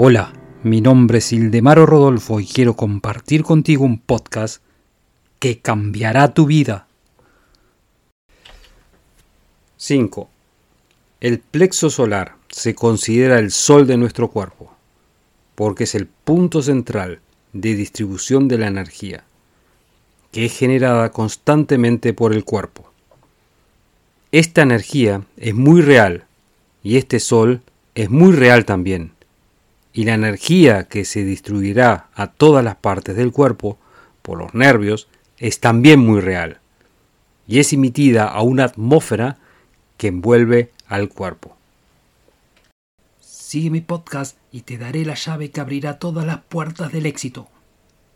Hola, mi nombre es Ildemaro Rodolfo y quiero compartir contigo un podcast que cambiará tu vida. 5. El plexo solar se considera el sol de nuestro cuerpo, porque es el punto central de distribución de la energía, que es generada constantemente por el cuerpo. Esta energía es muy real y este sol es muy real también. Y la energía que se distribuirá a todas las partes del cuerpo por los nervios es también muy real. Y es emitida a una atmósfera que envuelve al cuerpo. Sigue mi podcast y te daré la llave que abrirá todas las puertas del éxito.